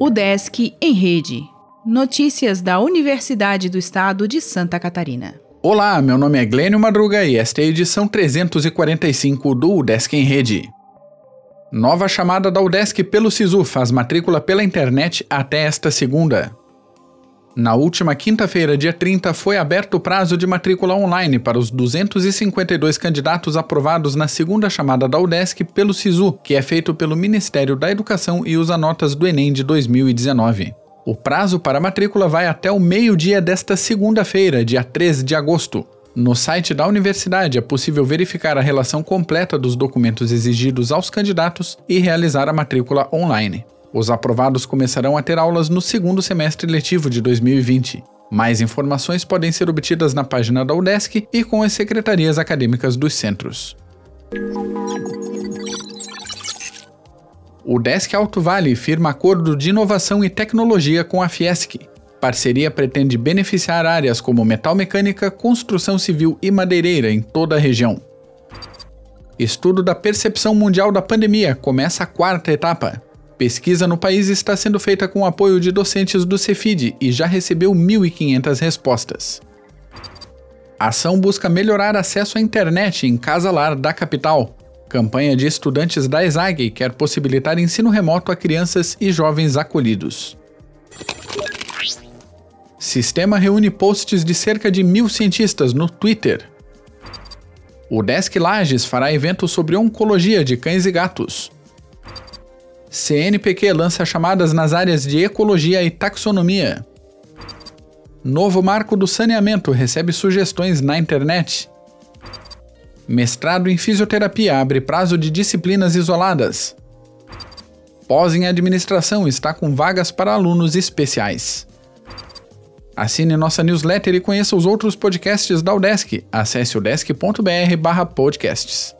O Desk em Rede. Notícias da Universidade do Estado de Santa Catarina. Olá, meu nome é Glênio Madruga e esta é a edição 345 do UDESC em Rede. Nova chamada da UDESC pelo SISU faz matrícula pela internet até esta segunda. Na última quinta-feira, dia 30, foi aberto o prazo de matrícula online para os 252 candidatos aprovados na segunda chamada da UDESC pelo SISU, que é feito pelo Ministério da Educação e usa notas do Enem de 2019. O prazo para a matrícula vai até o meio-dia desta segunda-feira, dia 13 de agosto. No site da universidade é possível verificar a relação completa dos documentos exigidos aos candidatos e realizar a matrícula online. Os aprovados começarão a ter aulas no segundo semestre letivo de 2020. Mais informações podem ser obtidas na página da UDESC e com as secretarias acadêmicas dos centros. O Desk Alto Vale firma acordo de inovação e tecnologia com a Fiesc. Parceria pretende beneficiar áreas como metal mecânica, construção civil e madeireira em toda a região. Estudo da percepção mundial da pandemia começa a quarta etapa. Pesquisa no país está sendo feita com o apoio de docentes do Cefid e já recebeu 1.500 respostas. A ação busca melhorar acesso à internet em casa lar da capital. Campanha de estudantes da ESAG quer possibilitar ensino remoto a crianças e jovens acolhidos. Sistema reúne posts de cerca de mil cientistas no Twitter. O Desk Lages fará evento sobre oncologia de cães e gatos. CNPq lança chamadas nas áreas de ecologia e taxonomia. Novo marco do saneamento recebe sugestões na internet. Mestrado em fisioterapia abre prazo de disciplinas isoladas. Pós em administração está com vagas para alunos especiais. Assine nossa newsletter e conheça os outros podcasts da Udesc. Acesse udesc.br/podcasts.